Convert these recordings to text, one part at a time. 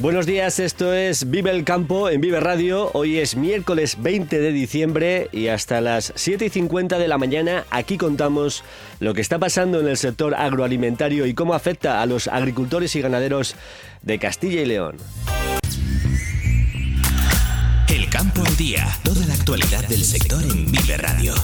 Buenos días, esto es Vive el Campo en Vive Radio. Hoy es miércoles 20 de diciembre y hasta las 7 y 50 de la mañana aquí contamos lo que está pasando en el sector agroalimentario y cómo afecta a los agricultores y ganaderos de Castilla y León. El campo al día, toda la actualidad del sector en Vive Radio.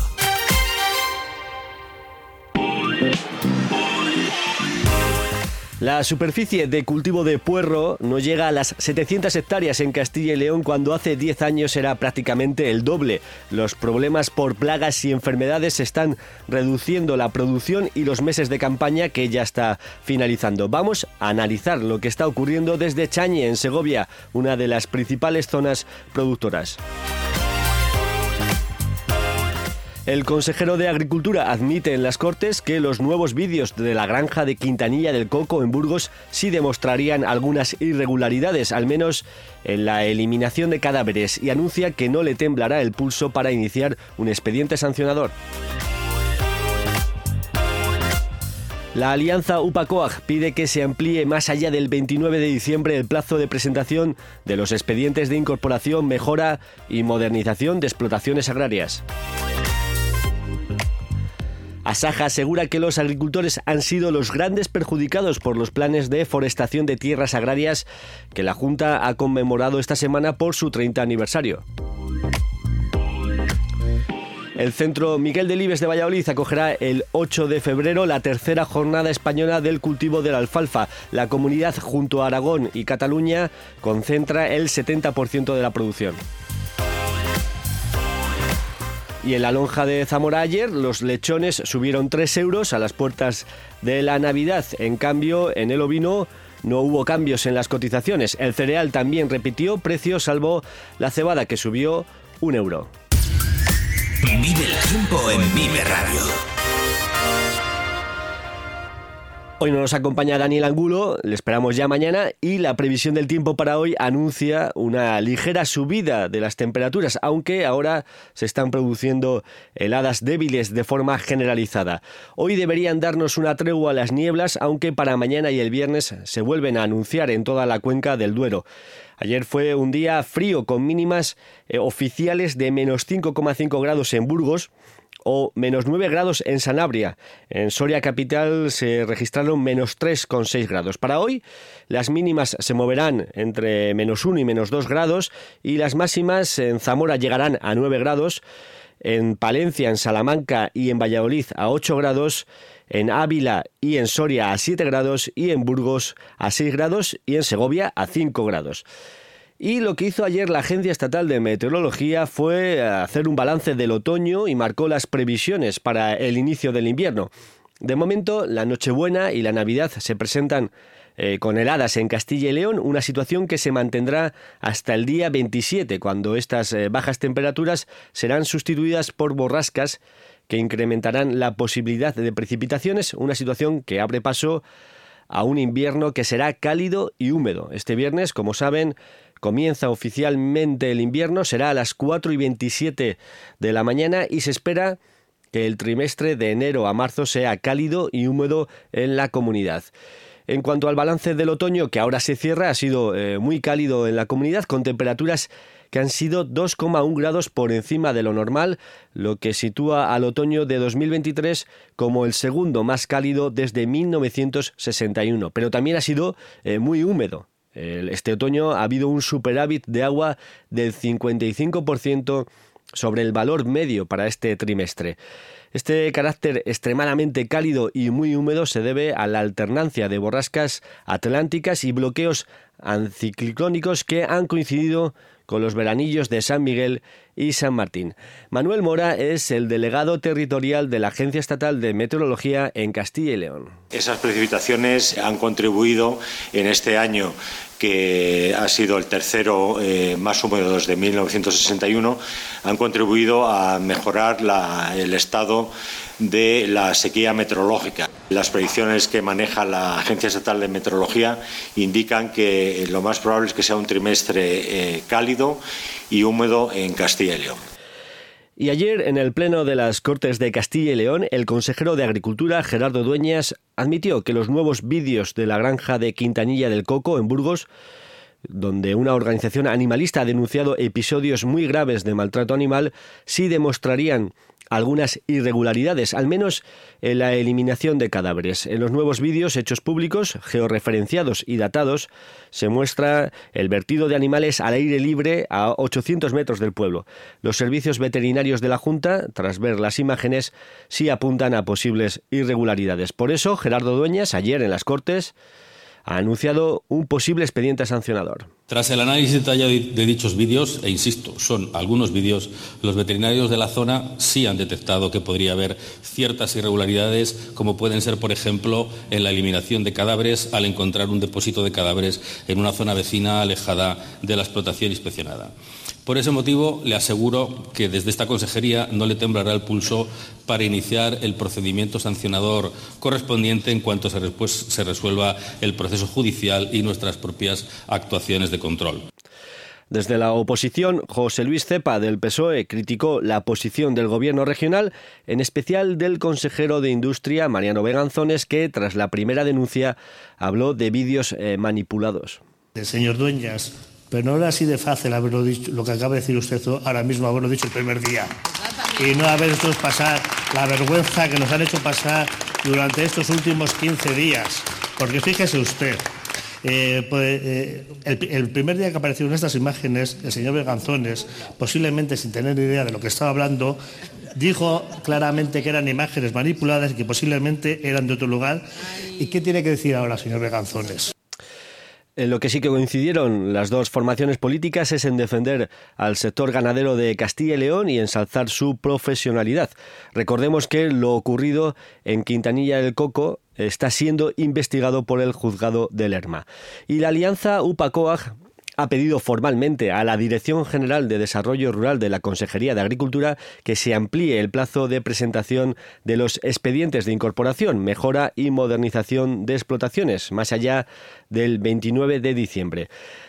La superficie de cultivo de puerro no llega a las 700 hectáreas en Castilla y León cuando hace 10 años era prácticamente el doble. Los problemas por plagas y enfermedades están reduciendo la producción y los meses de campaña que ya está finalizando. Vamos a analizar lo que está ocurriendo desde Chañe, en Segovia, una de las principales zonas productoras. El consejero de Agricultura admite en las Cortes que los nuevos vídeos de la granja de Quintanilla del Coco en Burgos sí demostrarían algunas irregularidades, al menos en la eliminación de cadáveres, y anuncia que no le temblará el pulso para iniciar un expediente sancionador. La alianza UPACOAG pide que se amplíe más allá del 29 de diciembre el plazo de presentación de los expedientes de incorporación, mejora y modernización de explotaciones agrarias. Asaja asegura que los agricultores han sido los grandes perjudicados por los planes de forestación de tierras agrarias que la Junta ha conmemorado esta semana por su 30 aniversario. El Centro Miguel Delibes de Valladolid acogerá el 8 de febrero la tercera jornada española del cultivo de la alfalfa. La comunidad junto a Aragón y Cataluña concentra el 70% de la producción. Y en la lonja de Zamora ayer los lechones subieron 3 euros a las puertas de la Navidad. En cambio, en el ovino no hubo cambios en las cotizaciones. El cereal también repitió precio, salvo la cebada que subió un euro. Vive el tiempo en Vive Radio. Hoy no nos acompaña Daniel Angulo, le esperamos ya mañana y la previsión del tiempo para hoy anuncia una ligera subida de las temperaturas, aunque ahora se están produciendo heladas débiles de forma generalizada. Hoy deberían darnos una tregua a las nieblas, aunque para mañana y el viernes se vuelven a anunciar en toda la cuenca del Duero. Ayer fue un día frío con mínimas eh, oficiales de menos 5,5 grados en Burgos, o menos 9 grados en Sanabria. En Soria Capital se registraron menos 3,6 grados. Para hoy las mínimas se moverán entre menos 1 y menos 2 grados y las máximas en Zamora llegarán a 9 grados, en Palencia, en Salamanca y en Valladolid a 8 grados, en Ávila y en Soria a 7 grados y en Burgos a 6 grados y en Segovia a 5 grados. Y lo que hizo ayer la Agencia Estatal de Meteorología fue hacer un balance del otoño y marcó las previsiones para el inicio del invierno. De momento, la Nochebuena y la Navidad se presentan eh, con heladas en Castilla y León, una situación que se mantendrá hasta el día 27, cuando estas eh, bajas temperaturas serán sustituidas por borrascas que incrementarán la posibilidad de precipitaciones, una situación que abre paso a un invierno que será cálido y húmedo. Este viernes, como saben, Comienza oficialmente el invierno, será a las 4 y 27 de la mañana y se espera que el trimestre de enero a marzo sea cálido y húmedo en la comunidad. En cuanto al balance del otoño, que ahora se cierra, ha sido eh, muy cálido en la comunidad, con temperaturas que han sido 2,1 grados por encima de lo normal, lo que sitúa al otoño de 2023 como el segundo más cálido desde 1961. Pero también ha sido eh, muy húmedo. Este otoño ha habido un superávit de agua del 55% sobre el valor medio para este trimestre. Este carácter extremadamente cálido y muy húmedo se debe a la alternancia de borrascas atlánticas y bloqueos anticiclónicos que han coincidido con los veranillos de San Miguel y San Martín. Manuel Mora es el delegado territorial de la Agencia Estatal de Meteorología en Castilla y León. Esas precipitaciones han contribuido en este año que ha sido el tercero eh, más húmedo desde 1961, han contribuido a mejorar el estado de la sequía meteorológica. Las predicciones que maneja la Agencia Estatal de Meteorología indican que lo más probable es que sea un trimestre eh, cálido y húmedo en Castilla y León. Y ayer, en el Pleno de las Cortes de Castilla y León, el consejero de Agricultura, Gerardo Dueñas, admitió que los nuevos vídeos de la granja de Quintanilla del Coco, en Burgos, donde una organización animalista ha denunciado episodios muy graves de maltrato animal, sí demostrarían algunas irregularidades, al menos en la eliminación de cadáveres. En los nuevos vídeos hechos públicos, georreferenciados y datados, se muestra el vertido de animales al aire libre a 800 metros del pueblo. Los servicios veterinarios de la Junta, tras ver las imágenes, sí apuntan a posibles irregularidades. Por eso, Gerardo Dueñas, ayer en las Cortes, ha anunciado un posible expediente sancionador. Tras el análisis detallado de dichos vídeos, e insisto, son algunos vídeos, los veterinarios de la zona sí han detectado que podría haber ciertas irregularidades, como pueden ser, por ejemplo, en la eliminación de cadáveres al encontrar un depósito de cadáveres en una zona vecina alejada de la explotación inspeccionada. Por ese motivo, le aseguro que desde esta consejería no le temblará el pulso para iniciar el procedimiento sancionador correspondiente en cuanto se, resuelva el proceso judicial y nuestras propias actuaciones de control. Desde la oposición, José Luis Cepa del PSOE criticó la posición del gobierno regional, en especial del consejero de Industria, Mariano Veganzones, que tras la primera denuncia habló de vídeos eh, manipulados. El señor Dueñas pero no era así de fácil haberlo dicho, lo que acaba de decir usted ahora mismo, haberlo dicho el primer día. Y no haber hecho pasar la vergüenza que nos han hecho pasar durante estos últimos 15 días. Porque fíjese usted, eh, pues, eh, el, primer día que aparecieron estas imágenes, el señor Beganzones, posiblemente sin tener idea de lo que estaba hablando, dijo claramente que eran imágenes manipuladas y que posiblemente eran de otro lugar. ¿Y qué tiene que decir ahora, señor Beganzones? En lo que sí que coincidieron las dos formaciones políticas es en defender al sector ganadero de Castilla y León y ensalzar su profesionalidad. Recordemos que lo ocurrido en Quintanilla del Coco está siendo investigado por el juzgado de Lerma. Y la alianza UPACOAG ha pedido formalmente a la Dirección General de Desarrollo Rural de la Consejería de Agricultura que se amplíe el plazo de presentación de los expedientes de incorporación, mejora y modernización de explotaciones, más allá del 29 de diciembre.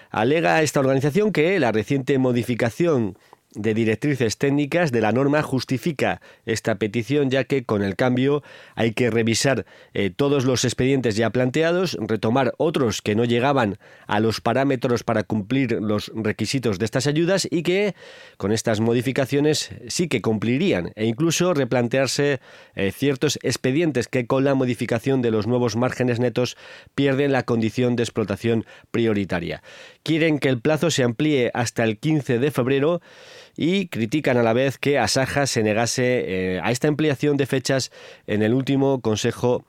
Alega esta organización que la reciente modificación de directrices técnicas de la norma justifica esta petición, ya que con el cambio hay que revisar eh, todos los expedientes ya planteados, retomar otros que no llegaban a los parámetros para cumplir los requisitos de estas ayudas y que con estas modificaciones sí que cumplirían e incluso replantearse eh, ciertos expedientes que con la modificación de los nuevos márgenes netos pierden la condición de explotación prioritaria. Quieren que el plazo se amplíe hasta el 15 de febrero y critican a la vez que Asaja se negase eh, a esta ampliación de fechas en el último Consejo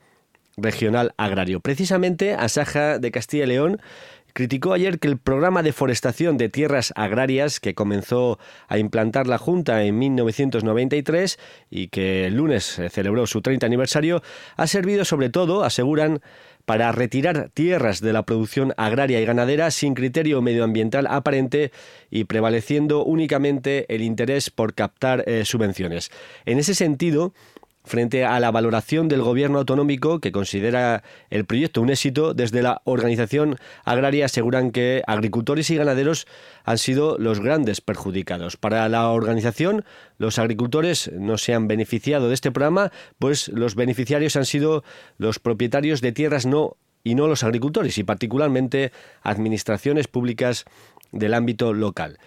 Regional Agrario. Precisamente Asaja de Castilla y León criticó ayer que el programa de forestación de tierras agrarias que comenzó a implantar la Junta en 1993 y que el lunes celebró su 30 aniversario ha servido sobre todo, aseguran, para retirar tierras de la producción agraria y ganadera sin criterio medioambiental aparente y prevaleciendo únicamente el interés por captar eh, subvenciones. En ese sentido, Frente a la valoración del gobierno autonómico, que considera el proyecto un éxito, desde la organización agraria aseguran que agricultores y ganaderos han sido los grandes perjudicados. Para la organización, los agricultores no se han beneficiado de este programa, pues los beneficiarios han sido los propietarios de tierras no y no los agricultores, y particularmente administraciones públicas del ámbito local.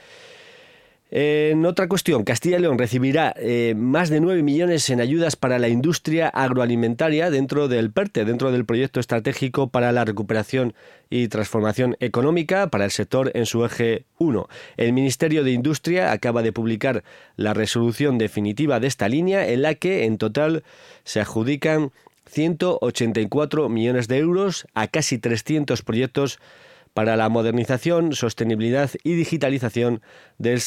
En otra cuestión, Castilla y León recibirá eh, más de 9 millones en ayudas para la industria agroalimentaria dentro del PERTE, dentro del proyecto estratégico para la recuperación y transformación económica para el sector en su eje 1. El Ministerio de Industria acaba de publicar la resolución definitiva de esta línea en la que en total se adjudican 184 millones de euros a casi 300 proyectos para la modernización, sostenibilidad y digitalización del,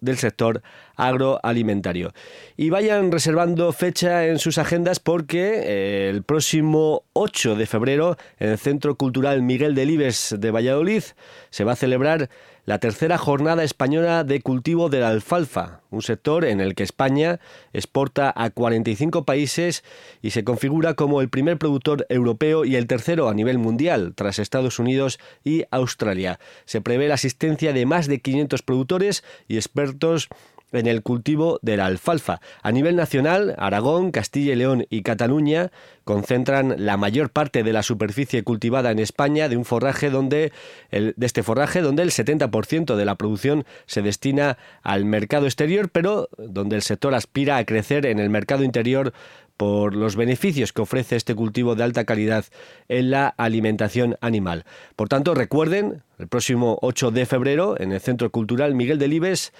del sector agroalimentario. Y vayan reservando fecha en sus agendas porque eh, el próximo 8 de febrero en el Centro Cultural Miguel Delibes de Valladolid se va a celebrar la tercera jornada española de cultivo de la alfalfa, un sector en el que España exporta a 45 países y se configura como el primer productor europeo y el tercero a nivel mundial, tras Estados Unidos y Australia. Se prevé la asistencia de más de 500 productores y expertos en el cultivo de la alfalfa. A nivel nacional, Aragón, Castilla y León y Cataluña concentran la mayor parte de la superficie cultivada en España de un forraje donde de este forraje donde el 70% de la producción se destina al mercado exterior, pero donde el sector aspira a crecer en el mercado interior por los beneficios que ofrece este cultivo de alta calidad en la alimentación animal. Por tanto, recuerden, el próximo 8 de febrero en el Centro Cultural Miguel Delibes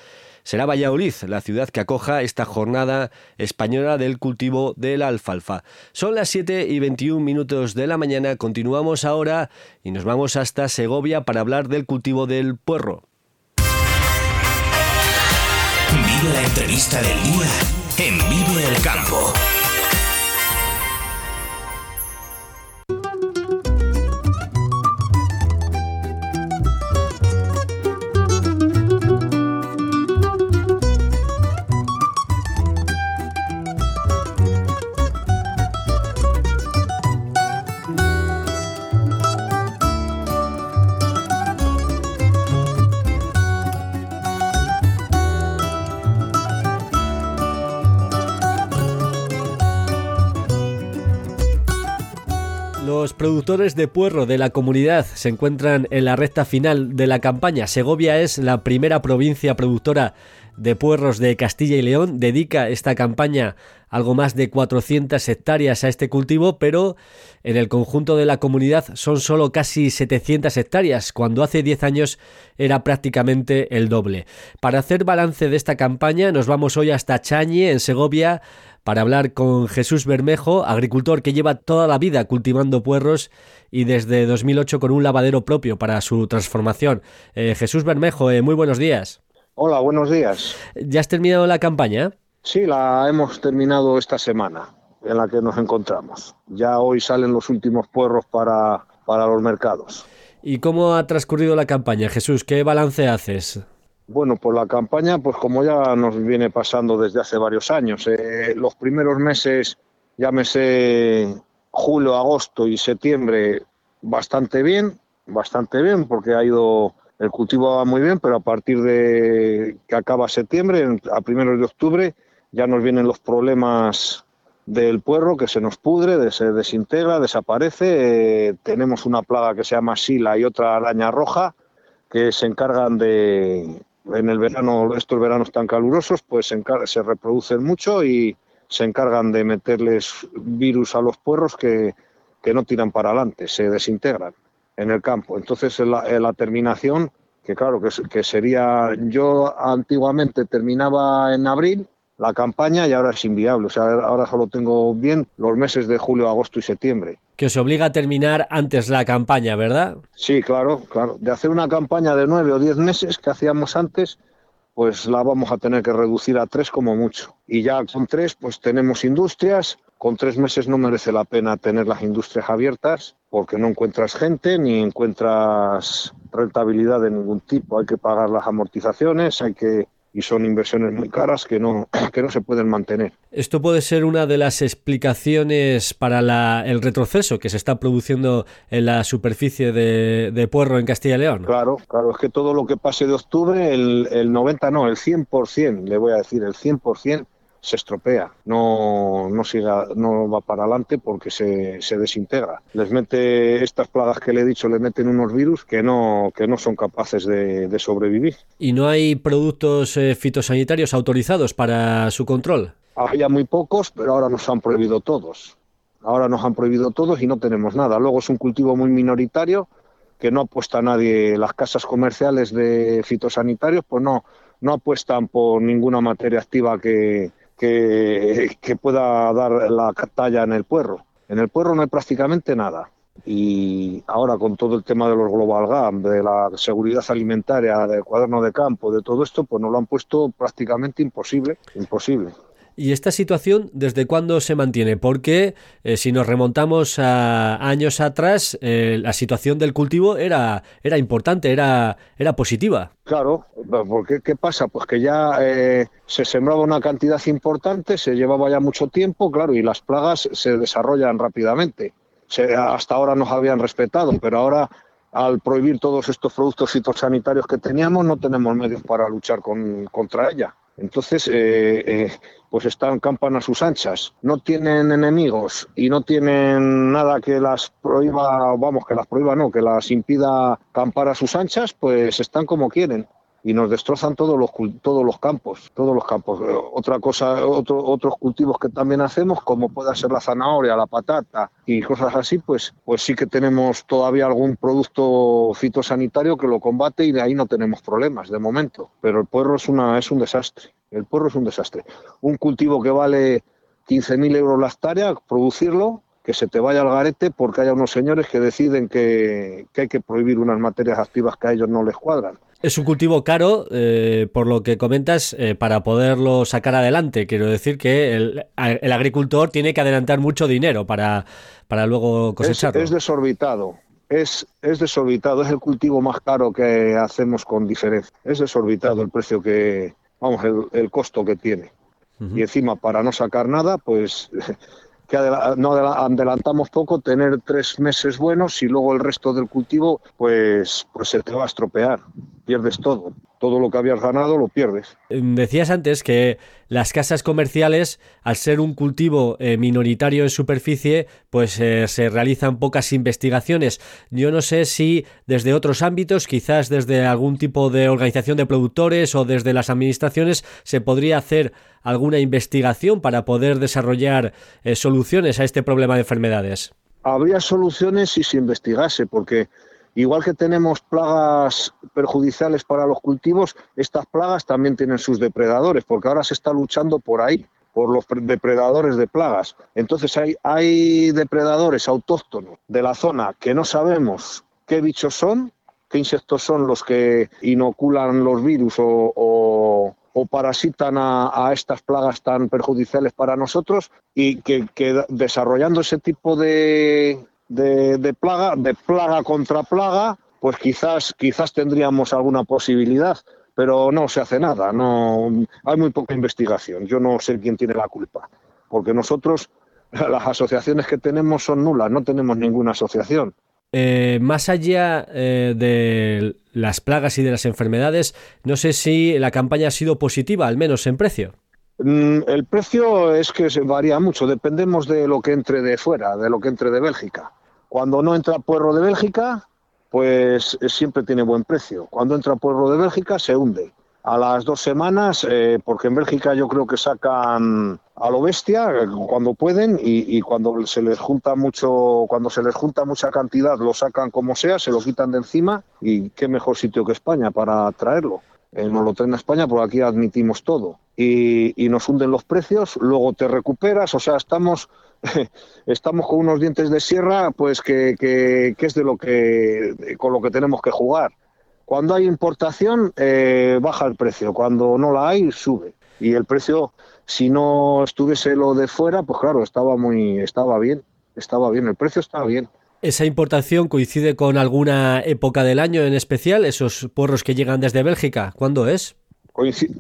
será Valladolid, la ciudad que acoja esta jornada española del cultivo de la alfalfa. Son las 7 y 21 minutos de la mañana, continuamos ahora y nos vamos hasta Segovia para hablar del cultivo del puerro. Vive la entrevista del día en Vive el Campo. Productores de puerro de la comunidad se encuentran en la recta final de la campaña. Segovia es la primera provincia productora de puerros de Castilla y León. Dedica esta campaña algo más de 400 hectáreas a este cultivo, pero en el conjunto de la comunidad son solo casi 700 hectáreas, cuando hace 10 años era prácticamente el doble. Para hacer balance de esta campaña nos vamos hoy hasta Chañe, en Segovia, para hablar con Jesús Bermejo, agricultor que lleva toda la vida cultivando puerros y desde 2008 con un lavadero propio para su transformación. Eh, Jesús Bermejo, eh, muy buenos días. Hola, buenos días. ¿Ya has terminado la campaña? Sí, la hemos terminado esta semana en la que nos encontramos. Ya hoy salen los últimos puerros para, para los mercados. ¿Y cómo ha transcurrido la campaña, Jesús? ¿Qué balance haces? Bueno, pues la campaña, pues como ya nos viene pasando desde hace varios años, eh, los primeros meses, llámese julio, agosto y septiembre, bastante bien, bastante bien, porque ha ido, el cultivo va muy bien, pero a partir de que acaba septiembre, a primeros de octubre, ya nos vienen los problemas del puerro que se nos pudre, se desintegra, desaparece. Eh, tenemos una plaga que se llama sila y otra araña roja que se encargan de, en el verano, estos veranos tan calurosos, pues se, reproducen mucho y se encargan de meterles virus a los puerros que, que no tiran para adelante, se desintegran en el campo. Entonces, en la, la terminación, que claro, que, que sería, yo antiguamente terminaba en abril, la campaña y ahora es inviable. O sea, ahora solo tengo bien los meses de julio, agosto y septiembre. Que os obliga a terminar antes la campaña, ¿verdad? Sí, claro, claro. De hacer una campaña de nueve o diez meses que hacíamos antes, pues la vamos a tener que reducir a tres como mucho. Y ya con tres, pues tenemos industrias. Con tres meses no merece la pena tener las industrias abiertas porque no encuentras gente ni encuentras rentabilidad de ningún tipo. Hay que pagar las amortizaciones, hay que y son inversiones muy caras que no, que no se pueden mantener. Esto puede ser una de las explicaciones para la, el retroceso que se está produciendo en la superficie de, de, Puerro en Castilla y León. Claro, claro, es que todo lo que pase de octubre, el, el 90 no, el 100%, le voy a decir, el 100% se estropea, no, no, siga, no va para adelante porque se, se, desintegra. Les mete estas plagas que le he dicho, le meten unos virus que no, que no son capaces de, de sobrevivir. ¿Y no hay productos eh, fitosanitarios autorizados para su control? Había muy pocos, pero ahora nos han prohibido todos. Ahora nos han prohibido todos y no tenemos nada. Luego es un cultivo muy minoritario que no apuesta nadie. Las casas comerciales de fitosanitarios pues no, no apuestan por ninguna materia activa que, que, pueda dar la talla en el puerro. En el puerro no hay prácticamente nada. y ahora con todo el tema de los Global GAM, de la seguridad alimentaria, del cuaderno de campo, de todo esto, pues nos lo han puesto prácticamente imposible, imposible. ¿Y esta situación desde cuándo se mantiene? Porque eh, si nos remontamos a años atrás, eh, la situación del cultivo era, era importante, era, era positiva. Claro, porque ¿qué pasa? Pues que ya eh, se sembraba una cantidad importante, se llevaba ya mucho tiempo, claro, y las plagas se desarrollan rápidamente. hasta ahora nos habían respetado, pero ahora al prohibir todos estos productos fitosanitarios que teníamos, no tenemos medios para luchar con, contra ella. Entonces, eh, eh, pues están campan a sus anchas, no tienen enemigos y no tienen nada que las prohíba, vamos, que las prohíba no, que las impida campar a sus anchas, pues están como quieren y nos destrozan todos los todos los campos, todos los campos. Otra cosa, otro, otros cultivos que también hacemos, como pueda ser la zanahoria, la patata y cosas así, pues, pues sí que tenemos todavía algún producto fitosanitario que lo combate y de ahí no tenemos problemas de momento. Pero el puerro es una es un desastre. El puerro es un desastre. Un cultivo que vale 15.000 euros la hectárea, producirlo, que se te vaya al garete porque haya unos señores que deciden que, que hay que prohibir unas materias activas que a ellos no les cuadran. Es un cultivo caro, eh, por lo que comentas, eh, para poderlo sacar adelante. Quiero decir que el, agricultor tiene que adelantar mucho dinero para, para luego cosecharlo. Es, desorbitado. Es, es desorbitado, es el cultivo más caro que hacemos con diferencia. Es desorbitado el precio que, vamos, el, costo que tiene. Y encima, para no sacar nada, pues que no adelantamos poco, tener tres meses buenos y luego el resto del cultivo, pues, pues se te va a estropear pierdes todo. Todo lo que habías ganado lo pierdes. Decías antes que las casas comerciales, al ser un cultivo eh, minoritario en superficie, pues eh, se realizan pocas investigaciones. Yo no sé si desde otros ámbitos, quizás desde algún tipo de organización de productores o desde las administraciones, se podría hacer alguna investigación para poder desarrollar eh, soluciones a este problema de enfermedades. Habría soluciones si se investigase, porque Igual que tenemos plagas perjudiciales para los cultivos, estas plagas también tienen sus depredadores, porque ahora se está luchando por ahí, por los depredadores de plagas. Entonces hay, hay depredadores autóctonos de la zona que no sabemos qué bichos son, qué insectos son los que inoculan los virus o, parasitan a, estas plagas tan perjudiciales para nosotros y que desarrollando ese tipo de, de, plaga, de plaga contra plaga, pues quizás, quizás tendríamos alguna posibilidad, pero no se hace nada, no hay muy poca investigación. Yo no sé quién tiene la culpa, porque nosotros las asociaciones que tenemos son nulas, no tenemos ninguna asociación. Eh, más allá eh, de las plagas y de las enfermedades, no sé si la campaña ha sido positiva, al menos en precio. Mm, el precio es que varía mucho, dependemos de lo que entre de fuera, de lo que entre de Bélgica. Cuando no entra puerro de Bélgica, pues eh, siempre tiene buen precio. Cuando entra puerro de Bélgica, se hunde. A las dos semanas, eh, porque en Bélgica yo creo que sacan a lo bestia eh, cuando pueden y, cuando se les junta mucho, cuando se les junta mucha cantidad, lo sacan como sea, se lo quitan de encima y qué mejor sitio que España para traerlo. Nos lo traen a España porque aquí admitimos todo y, nos hunden los precios, luego te recuperas, o sea, estamos estamos con unos dientes de sierra, pues que, es de lo que con lo que tenemos que jugar. Cuando hay importación eh, baja el precio, cuando no la hay sube y el precio, si no estuviese lo de fuera, pues claro estaba muy, estaba bien, estaba bien, el precio estaba bien. ¿Esa importación coincide con alguna época del año en especial? ¿Esos porros que llegan desde Bélgica? ¿Cuándo es?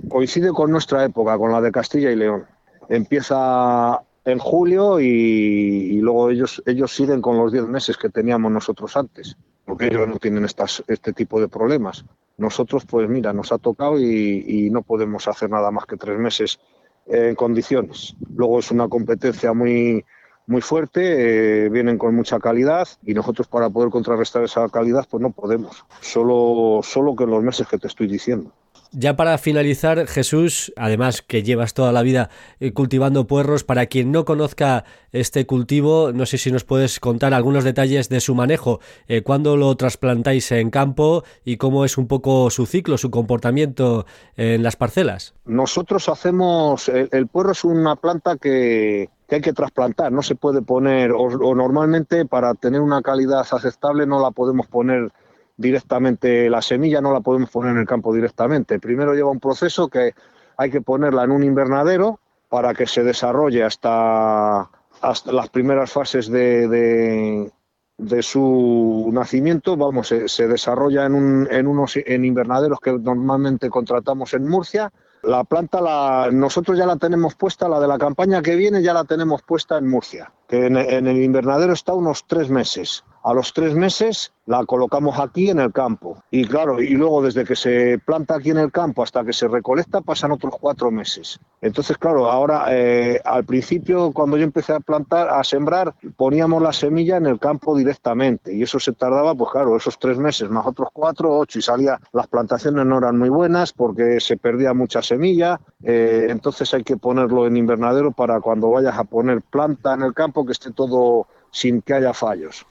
coincide con nuestra época, con la de Castilla y León. Empieza en julio y, luego ellos, ellos siguen con los 10 meses que teníamos nosotros antes, porque ellos no tienen estas, este tipo de problemas. Nosotros, pues mira, nos ha tocado y, no podemos hacer nada más que tres meses en condiciones. Luego es una competencia muy, muy fuerte, eh, vienen con mucha calidad y nosotros para poder contrarrestar esa calidad pues no podemos, solo, solo que en los meses que te estoy diciendo. Ya para finalizar, Jesús, además que llevas toda la vida eh, cultivando puerros, para quien no conozca este cultivo, no sé si nos puedes contar algunos detalles de su manejo, eh, cuándo lo trasplantáis en campo y cómo es un poco su ciclo, su comportamiento en las parcelas. Nosotros hacemos, el, puerro es una planta que, hay que trasplantar, no se puede poner, o normalmente para tener una calidad aceptable no la podemos poner directamente la semilla, no la podemos poner en el campo directamente. Primero lleva un proceso que hay que ponerla en un invernadero para que se desarrolle hasta, hasta las primeras fases de, de, su nacimiento. Vamos, se, desarrolla en, un, en unos en invernaderos que normalmente contratamos en Murcia. La planta la, nosotros ya la tenemos puesta, la de la campaña que viene ya la tenemos puesta en Murcia, que en, el invernadero está unos tres meses. A los tres meses la colocamos aquí en el campo. Y claro, y luego desde que se planta aquí en el campo hasta que se recolecta pasan otros cuatro meses. Entonces, claro, ahora eh, al principio cuando yo empecé a plantar, a sembrar, poníamos la semilla en el campo directamente y eso se tardaba, pues claro, esos tres meses más otros cuatro, ocho y salía, las plantaciones no eran muy buenas porque se perdía mucha semilla, eh, entonces hay que ponerlo en invernadero para cuando vayas a poner planta en el campo que esté todo sin que haya fallos.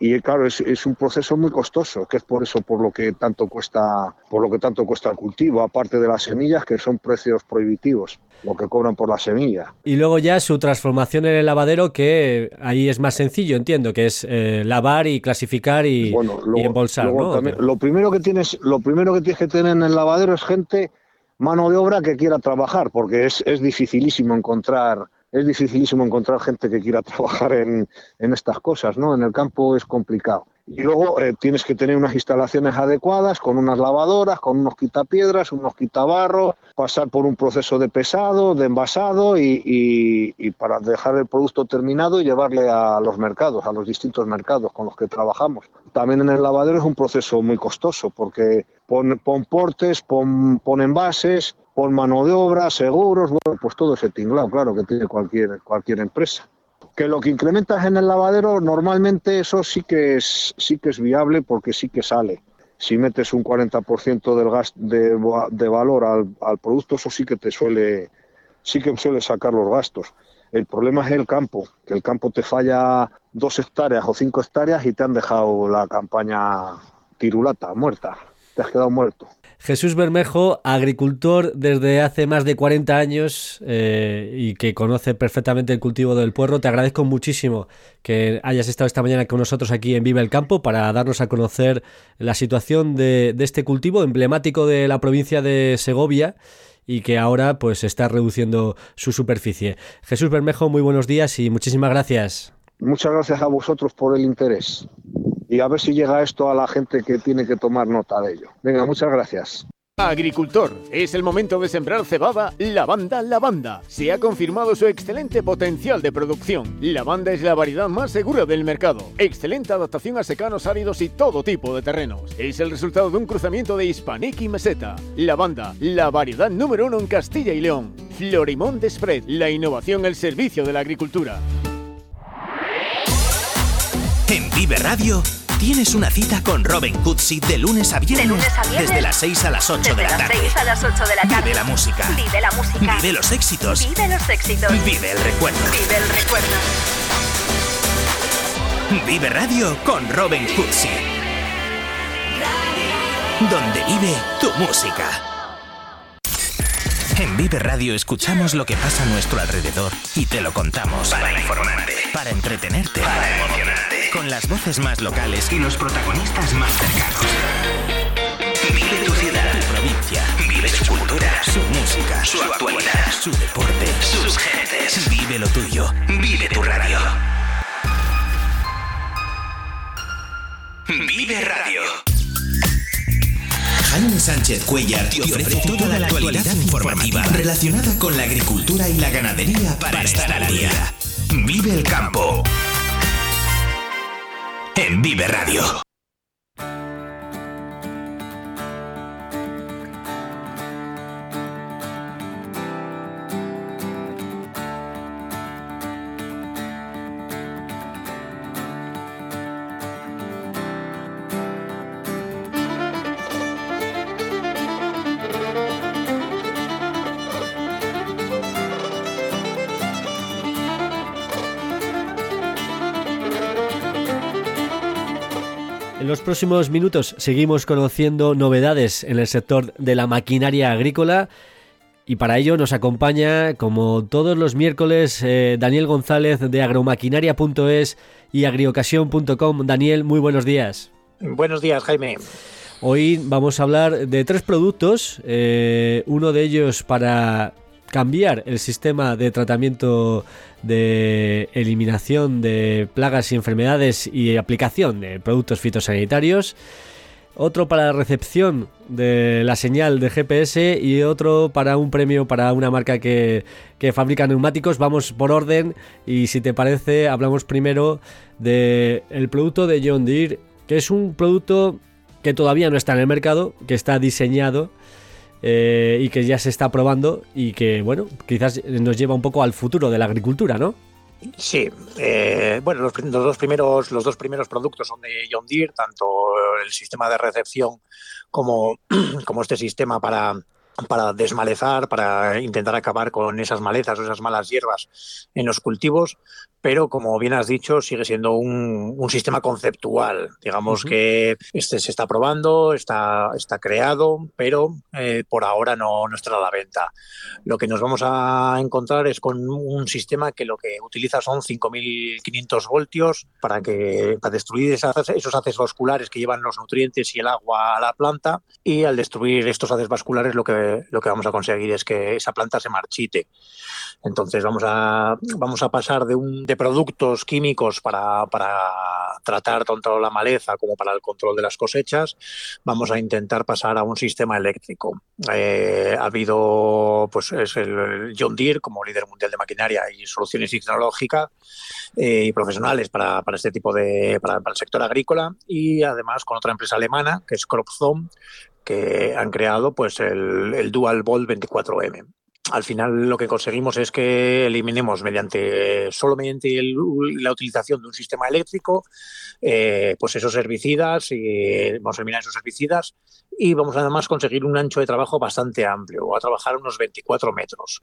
Y claro, es, un proceso muy costoso, que es por eso por lo que tanto cuesta, por lo que tanto cuesta el cultivo, aparte de las semillas, que son precios prohibitivos, lo que cobran por la semilla. Y luego ya su transformación en el lavadero, que ahí es más sencillo, entiendo, que es eh, lavar y clasificar y, embolsar. lo primero que tienes, lo primero que tienes que tener en el lavadero es gente, mano de obra que quiera trabajar, porque es, es dificilísimo encontrar es dificilísimo encontrar gente que quiera trabajar en, en estas cosas, ¿no? En el campo es complicado. Y luego eh, tienes que tener unas instalaciones adecuadas, con unas lavadoras, con unos quitapiedras, unos quitabarros, pasar por un proceso de pesado, de envasado y, y, para dejar el producto terminado y llevarle a los mercados, a los distintos mercados con los que trabajamos. También en el lavadero es un proceso muy costoso porque pon, pon portes, pon, pon envases, por mano de obra, seguros, bueno, pues todo ese tinglado, claro, que tiene cualquier, cualquier empresa. Que lo que incrementas en el lavadero, normalmente eso sí que es, sí que es viable porque sí que sale. Si metes un 40% del gas de, de valor al, al, producto, eso sí que te suele, sí que suele sacar los gastos. El problema es el campo, que el campo te falla dos hectáreas o cinco hectáreas y te han dejado la campaña tirulata, muerta. Te has quedado muerto. Jesús Bermejo, agricultor desde hace más de 40 años eh, y que conoce perfectamente el cultivo del puerro, te agradezco muchísimo que hayas estado esta mañana con nosotros aquí en Vive el Campo para darnos a conocer la situación de, este cultivo emblemático de la provincia de Segovia y que ahora pues está reduciendo su superficie. Jesús Bermejo, muy buenos días y muchísimas gracias. Muchas gracias a vosotros por el interés y a ver si llega esto a la gente que tiene que tomar nota de ello. Venga, muchas gracias. Agricultor, es el momento de sembrar cebada Lavanda Lavanda. Se ha confirmado su excelente potencial de producción. Lavanda es la variedad más segura del mercado. Excelente adaptación a secanos áridos y todo tipo de terrenos. Es el resultado de un cruzamiento de Hispanic y Meseta. Lavanda, la variedad número uno en Castilla y León. Florimón de Spread, la innovación al servicio de la agricultura. En Vive Radio Tienes una cita con Robin Cootsy de lunes a viernes. Desde las 6 a las 8 de la tarde. a las 8 de la tarde. Vive la música. Vive la música. Vive los éxitos. Vive los éxitos. Vive el recuerdo. Vive el recuerdo. Vive Radio con Robin Cootsy. Donde vive tu música. En Vive Radio escuchamos lo que pasa a nuestro alrededor y te lo contamos. Para informarte, para entretenerte, para emocionarte. Con las voces más locales y los protagonistas más cercanos. Vive tu ciudad, tu provincia. Vive su cultura, su música, su actualidad, su deporte, sus gentes. Vive lo tuyo. Vive tu radio. Vive Radio. Jaime Sánchez Cuellar te ofrece toda la actualidad informativa relacionada con la agricultura y la ganadería para estar al día. Vive el campo. En Vive Radio. Próximos minutos seguimos conociendo novedades en el sector de la maquinaria agrícola y para ello nos acompaña, como todos los miércoles, eh, Daniel González de agromaquinaria.es y agriocasión.com. Daniel, muy buenos días. Buenos días, Jaime. Hoy vamos a hablar de tres productos, eh, uno de ellos para cambiar el sistema de tratamiento de eliminación de plagas y enfermedades y aplicación de productos fitosanitarios, otro para la recepción de la señal de GPS y otro para un premio para una marca que, fabrica neumáticos. Vamos por orden y si te parece hablamos primero del el producto de John Deere, que es un producto que todavía no está en el mercado, que está diseñado eh, y que ya se está probando y que, bueno, quizás nos lleva un poco al futuro de la agricultura, ¿no? Sí, eh, bueno, los, dos primeros, los dos primeros productos son de John Deere, tanto el sistema de recepción como, como este sistema para, para desmalezar, para intentar acabar con esas malezas o esas malas hierbas en los cultivos, pero como bien has dicho, sigue siendo un, sistema conceptual. Digamos que este se está probando, está, está creado, pero eh, por ahora no, no está a la venta. Lo que nos vamos a encontrar es con un sistema que lo que utiliza son 5.500 voltios para, que, para destruir esas, esos haces vasculares que llevan los nutrientes y el agua a la planta y al destruir estos haces vasculares lo que, lo que vamos a conseguir es que esa planta se marchite. Entonces vamos a, vamos a pasar de, un, de productos químicos para, tratar tanto la maleza como para el control de las cosechas, vamos a intentar pasar a un sistema eléctrico. Eh, ha habido, pues es el John Deere como líder mundial de maquinaria y soluciones tecnológicas eh, y profesionales para, este tipo de, para, el sector agrícola y además con otra empresa alemana que es CropZone que han creado pues el, el Dual Volt 24M al final lo que conseguimos es que eliminemos mediante solo mediante la utilización de un sistema eléctrico eh, pues esos herbicidas y vamos a eliminar esos herbicidas y vamos además a conseguir un ancho de trabajo bastante amplio, a trabajar unos 24 metros.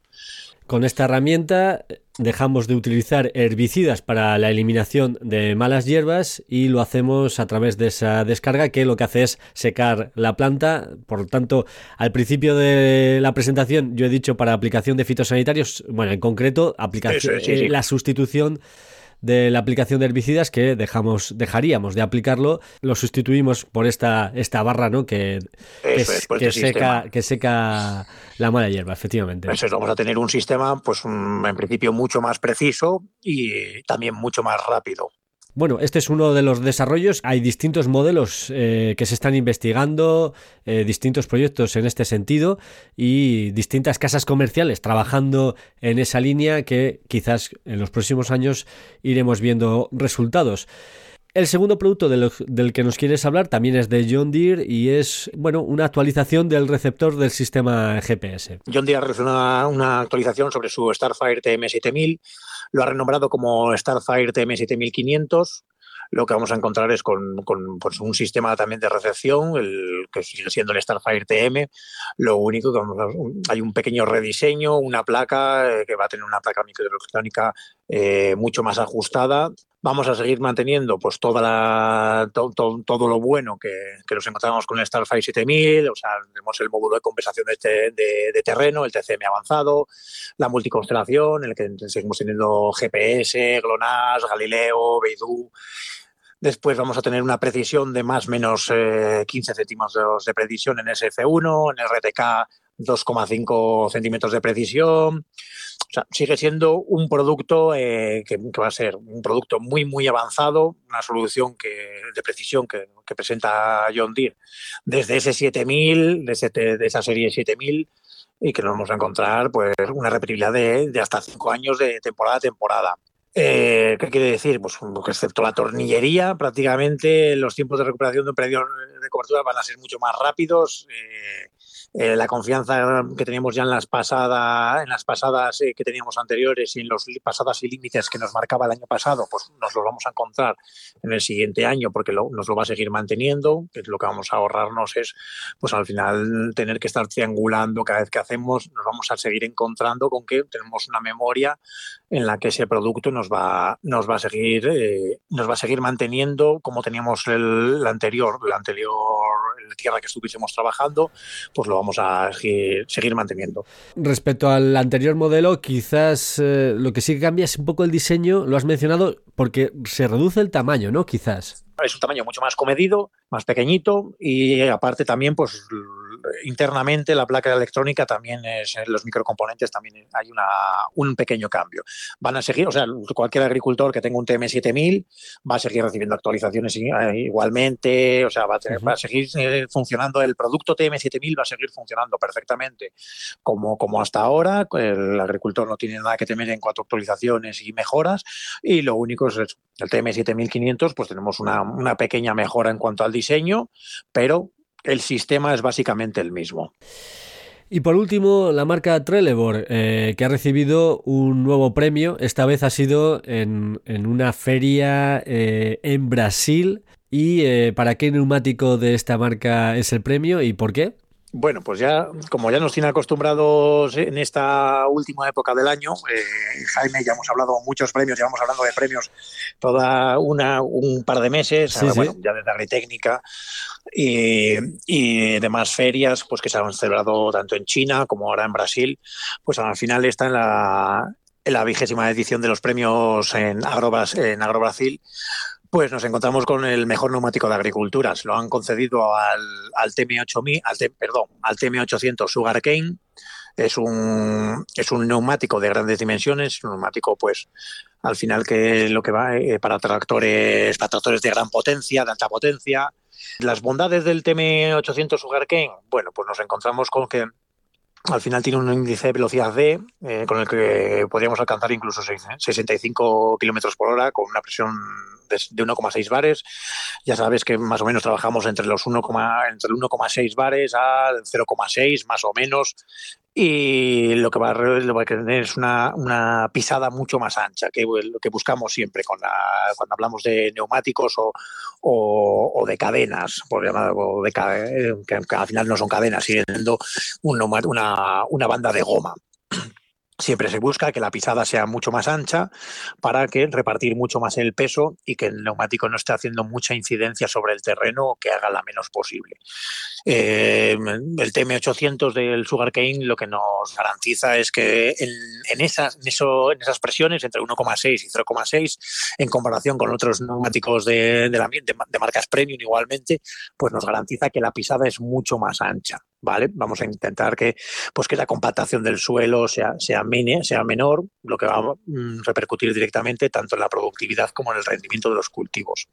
Con esta herramienta dejamos de utilizar herbicidas para la eliminación de malas hierbas y lo hacemos a través de esa descarga que lo que hace es secar la planta. Por lo tanto, al principio de la presentación yo he dicho para aplicación de fitosanitarios, bueno, en concreto, aplicación, eh, la sustitución de la aplicación de herbicidas que dejamos, dejaríamos de aplicarlo, lo sustituimos por esta, esta barra ¿no? que, que, este seca, que seca la mala hierba, efectivamente. Vamos a tener un sistema, pues en principio mucho más preciso y también mucho más rápido. Bueno, este es uno de los desarrollos. Hay distintos modelos eh, que se están investigando, eh, distintos proyectos en este sentido y distintas casas comerciales trabajando en esa línea que quizás en los próximos años iremos viendo resultados. El segundo producto del que nos quieres hablar también es de John Deere y es bueno una actualización del receptor del sistema GPS. John Deere ha realizado una actualización sobre su Starfire TM7000 lo ha renombrado como Starfire TM7500. Lo que vamos a encontrar es con, pues, un sistema también de recepción, el que sigue siendo el Starfire TM. Lo único que hay un pequeño rediseño, una placa eh, que va a tener una placa microelectrónica eh, mucho más ajustada vamos a seguir manteniendo pues toda la, todo lo bueno que, nos encontramos con el Starfire 7000, o sea, tenemos el módulo de compensación de, de, terreno, el TCM avanzado, la multiconstelación, en el que seguimos teniendo GPS, GLONASS, Galileo, Beidou. Después vamos a tener una precisión de más o menos 15 eh, centímetros de precisión en SF1, en RTK 2,5 centímetros de precisión. O sea, sigue siendo un producto eh, que, va a ser un producto muy, muy avanzado, una solución que, de precisión que, presenta John Deere desde ese 7000, de, de esa serie 7000, y que nos vamos a encontrar pues una repetibilidad de, hasta cinco años de temporada a temporada. Eh, ¿Qué quiere decir? Pues excepto la tornillería, prácticamente los tiempos de recuperación de un predio de cobertura van a ser mucho más rápidos. Eh, eh, la confianza que teníamos ya en las pasadas, en las pasadas eh, que teníamos anteriores y en los pasadas y límites que nos marcaba el año pasado, pues nos los vamos a encontrar en el siguiente año porque nos lo va a seguir manteniendo, que lo que vamos a ahorrarnos es, pues al final tener que estar triangulando cada vez que hacemos, nos vamos a seguir encontrando con que tenemos una memoria en la que ese producto nos va, nos va a seguir, eh, nos va a seguir manteniendo como teníamos el, anterior, la anterior tierra que estuviésemos trabajando, pues lo vamos a seguir, manteniendo. Respecto al anterior modelo, quizás eh, lo que sí cambia es un poco el diseño, lo has mencionado, porque se reduce el tamaño, ¿no? Quizás. Es un tamaño mucho más comedido, más pequeñito y aparte también pues internamente la placa electrónica también es, en los microcomponentes también hay una, un pequeño cambio. Van a seguir, o sea, cualquier agricultor que tenga un TM7000 va a seguir recibiendo actualizaciones eh, igualmente, o sea, va a, seguir eh, funcionando, el producto TM7000 va a seguir funcionando perfectamente como, como hasta ahora, el agricultor no tiene nada que temer en cuanto a actualizaciones y mejoras y lo único es el TM7500, pues tenemos una, una pequeña mejora en cuanto al diseño, pero el sistema es básicamente el mismo. Y por último, la marca Trelleborg, eh, que ha recibido un nuevo premio. Esta vez ha sido en, una feria eh, en Brasil. ¿Y eh, para qué neumático de esta marca es el premio y por qué? Bueno, pues ya, como ya nos tiene acostumbrados en esta última época del año, eh, Jaime, ya hemos hablado de muchos premios, llevamos hablando de premios toda una, un par de meses, bueno, ya desde Agritécnica y, y demás ferias pues que se han celebrado tanto en China como ahora en Brasil, pues al final está en la, en la vigésima edición de los premios en, Agrobras, en Agrobrasil pues nos encontramos con el mejor neumático de agricultura. Se lo han concedido al, al TM8000, al, perdón, al TM800 Sugarcane. Es un, es un neumático de grandes dimensiones, un neumático, pues, al final que lo que va eh, para tractores, para tractores de gran potencia, de alta potencia. Las bondades del TM800 Sugarcane, bueno, pues nos encontramos con que al final tiene un índice de velocidad D eh, con el que podríamos alcanzar incluso 65 kilómetros por hora con una presión de 1,6 bares. Ya sabes que más o menos trabajamos entre los 1, entre el 1,6 bares al 0,6 más o menos y lo que va a, lo tener es una, una, pisada mucho más ancha, que lo que buscamos siempre con la, cuando hablamos de neumáticos o, o, de cadenas, por llamar, de, que, que, al final no son cadenas, siendo una, una banda de goma. Siempre se busca que la pisada sea mucho más ancha para que repartir mucho más el peso y que el neumático no esté haciendo mucha incidencia sobre el terreno o que haga la menos posible. Eh, el TM800 del Sugarcane lo que nos garantiza es que en, esas, presiones entre 1,6 y 0,6, en comparación con otros neumáticos de, de marcas premium igualmente, pues nos garantiza que la pisada es mucho más ancha. ¿Vale? Vamos a intentar que, pues que la compactación del suelo sea, sea, sea menor, lo que va a mm, repercutir directamente tanto en la productividad como en el rendimiento de los cultivos.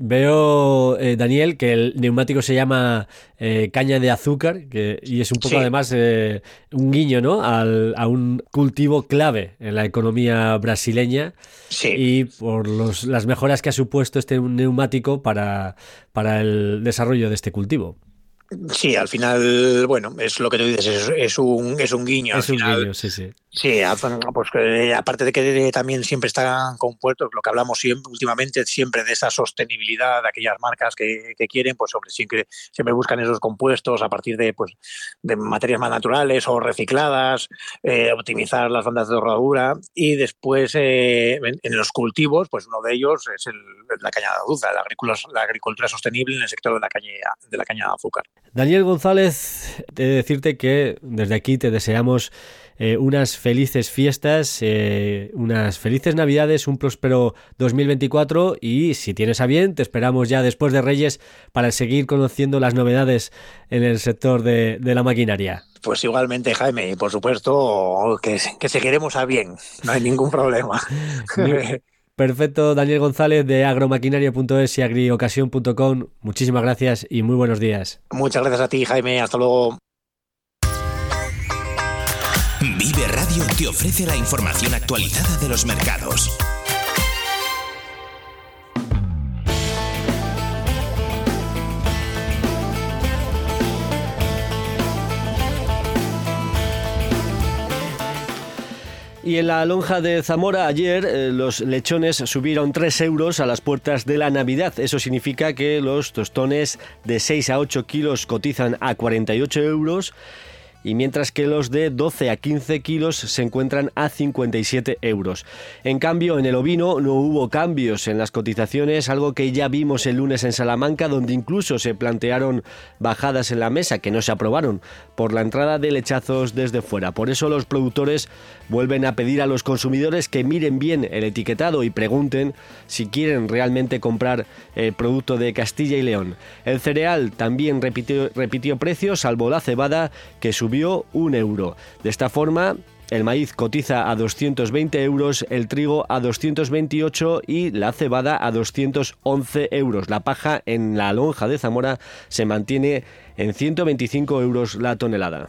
Veo, eh, Daniel, que el neumático se llama eh, caña de azúcar que, y es un poco además eh, un guiño ¿no? Al, a un cultivo clave en la economía brasileña y por los, las mejoras que ha supuesto este neumático para, para el desarrollo de este cultivo. Sí, al final, bueno, es lo que tú dices, es, un, es un guiño. Es un guiño, sí, sí. Sí, pues aparte de que también siempre están compuestos, lo que hablamos siempre, últimamente, siempre de esa sostenibilidad de aquellas marcas que, quieren, pues sobre siempre, siempre buscan esos compuestos a partir de, pues, de materias más naturales o recicladas, eh, optimizar las bandas de rodadura y después eh, en, los cultivos, pues uno de ellos es el, la caña de azúcar, la agricultura, la agricultura sostenible en el sector de la caña de la caña de azúcar. Daniel González, de decirte que desde aquí te deseamos eh, unas felices fiestas, eh, unas felices navidades, un próspero 2024 y si tienes a bien, te esperamos ya después de Reyes para seguir conociendo las novedades en el sector de, la maquinaria. Pues igualmente, Jaime, y por supuesto que, que seguiremos a bien, no hay ningún problema. Perfecto, Daniel González de agromaquinaria.es y agriocasión.com. Muchísimas gracias y muy buenos días. Muchas gracias a ti, Jaime. Hasta luego. Vive Radio te ofrece la información actualizada de los mercados. Y en la lonja de Zamora ayer eh, los lechones subieron 3 euros a las puertas de la Navidad. Eso significa que los tostones de 6 a 8 kilos cotizan a 48 euros y mientras que los de 12 a 15 kilos se encuentran a 57 euros. En cambio, en el ovino no hubo cambios en las cotizaciones, algo que ya vimos el lunes en Salamanca, donde incluso se plantearon bajadas en la mesa que no se aprobaron por la entrada de lechazos desde fuera. Por eso los productores vuelven a pedir a los consumidores que miren bien el etiquetado y pregunten si quieren realmente comprar el producto de Castilla y León. El cereal también repitió, repitió precios, salvo la cebada, que subió un euro. De esta forma, el maíz cotiza a 220 euros, el trigo a 228 y la cebada a 211 euros. La paja en la lonja de Zamora se mantiene en 125 euros la tonelada.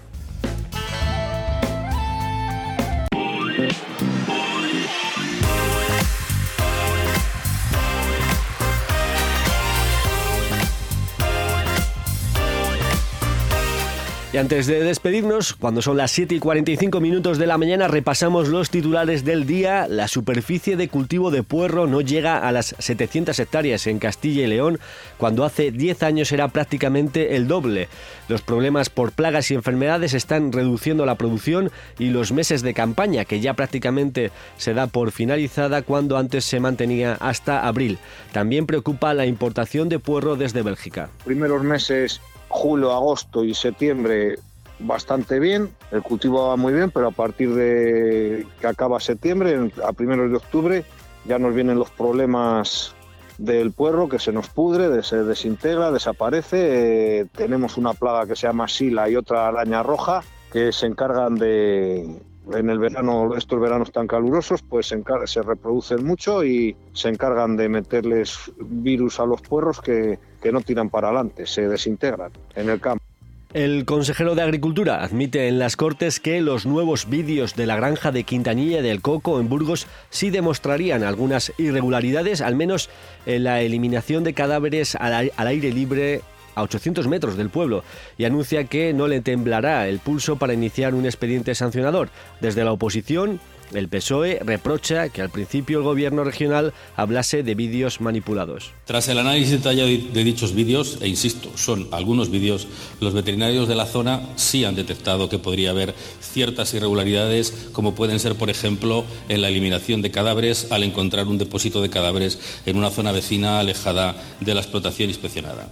Antes de despedirnos, cuando son las 7 y 45 minutos de la mañana, repasamos los titulares del día. La superficie de cultivo de puerro no llega a las 700 hectáreas en Castilla y León, cuando hace 10 años era prácticamente el doble. Los problemas por plagas y enfermedades están reduciendo la producción y los meses de campaña, que ya prácticamente se da por finalizada cuando antes se mantenía hasta abril. También preocupa la importación de puerro desde Bélgica. Primeros meses julio, agosto y septiembre bastante bien, el cultivo va muy bien, pero a partir de que acaba septiembre, a primeros de octubre, ya nos vienen los problemas del puerro que se nos pudre, se desintegra, desaparece. Eh, tenemos una plaga que se llama sila y otra araña roja que se encargan de, en el verano, estos veranos tan calurosos, pues se, se, reproducen mucho y se encargan de meterles virus a los puerros que, que no tiran para adelante, se desintegran en el campo. El consejero de Agricultura admite en las Cortes que los nuevos vídeos de la granja de Quintanilla del Coco en Burgos sí demostrarían algunas irregularidades, al menos en la eliminación de cadáveres al aire libre a 800 metros del pueblo y anuncia que no le temblará el pulso para iniciar un expediente sancionador. Desde la oposición, el PSOE reprocha que al principio el gobierno regional hablase de vídeos manipulados. Tras el análisis detallado de dichos vídeos, e insisto, son algunos vídeos, los veterinarios de la zona sí han detectado que podría haber ciertas irregularidades, como pueden ser, por ejemplo, en la eliminación de cadáveres al encontrar un depósito de cadáveres en una zona vecina alejada de la explotación inspeccionada.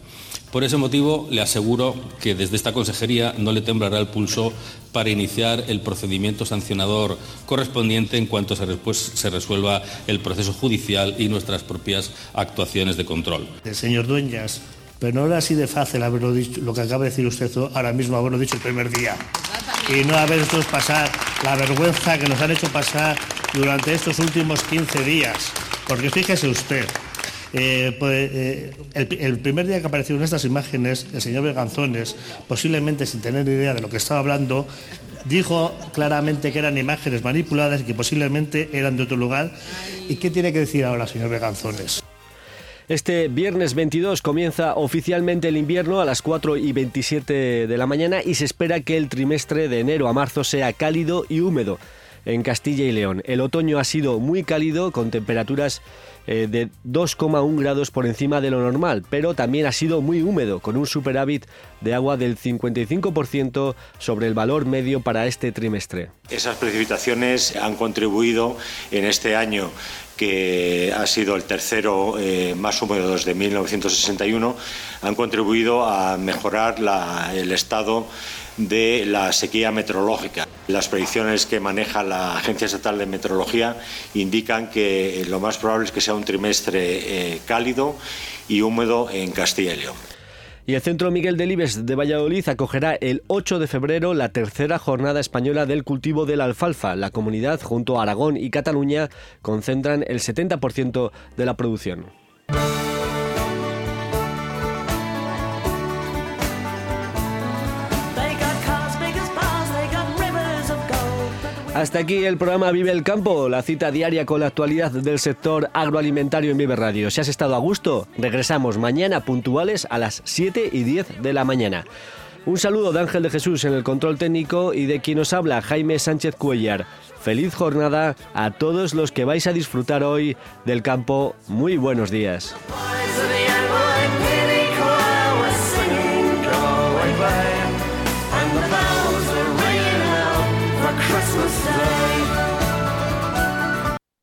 Por ese motivo, le aseguro que desde esta consejería no le temblará el pulso para iniciar el procedimiento sancionador correspondiente en cuanto se, resuelva el proceso judicial y nuestras propias actuaciones de control. El señor Dueñas, pero no era así de fácil haberlo dicho, lo que acaba de decir usted ahora mismo, haberlo dicho el primer día. Y no haber hecho pasar la vergüenza que nos han hecho pasar durante estos últimos 15 días. Porque fíjese usted, eh, pues, eh, el, primer día que aparecieron estas imágenes, el señor Berganzones, posiblemente sin tener idea de lo que estaba hablando, dijo claramente que eran imágenes manipuladas y que posiblemente eran de otro lugar. ¿Y qué tiene que decir ahora, señor Berganzones? Este viernes 22 comienza oficialmente el invierno a las 4 y 27 de la mañana y se espera que el trimestre de enero a marzo sea cálido y húmedo en Castilla y León. El otoño ha sido muy cálido con temperaturas eh, de 2,1 grados por encima de lo normal, pero también ha sido muy húmedo, con un superávit de agua del 55% sobre el valor medio para este trimestre. Esas precipitaciones han contribuido en este año que ha sido el tercero eh, más húmedo desde 1961, han contribuido a mejorar el estado de la sequía meteorológica. Las predicciones que maneja la Agencia Estatal de Meteorología indican que lo más probable es que sea un trimestre eh, cálido y húmedo en Castilla y León. Y el Centro Miguel Delibes de Valladolid acogerá el 8 de febrero la tercera jornada española del cultivo de la alfalfa. La comunidad, junto a Aragón y Cataluña, concentran el 70% de la producción. Hasta aquí el programa Vive el Campo, la cita diaria con la actualidad del sector agroalimentario en Vive Radio. Si has estado a gusto, regresamos mañana puntuales a las 7 y 10 de la mañana. Un saludo de Ángel de Jesús en el control técnico y de quien nos habla Jaime Sánchez Cuellar. Feliz jornada a todos los que vais a disfrutar hoy del campo. Muy buenos días.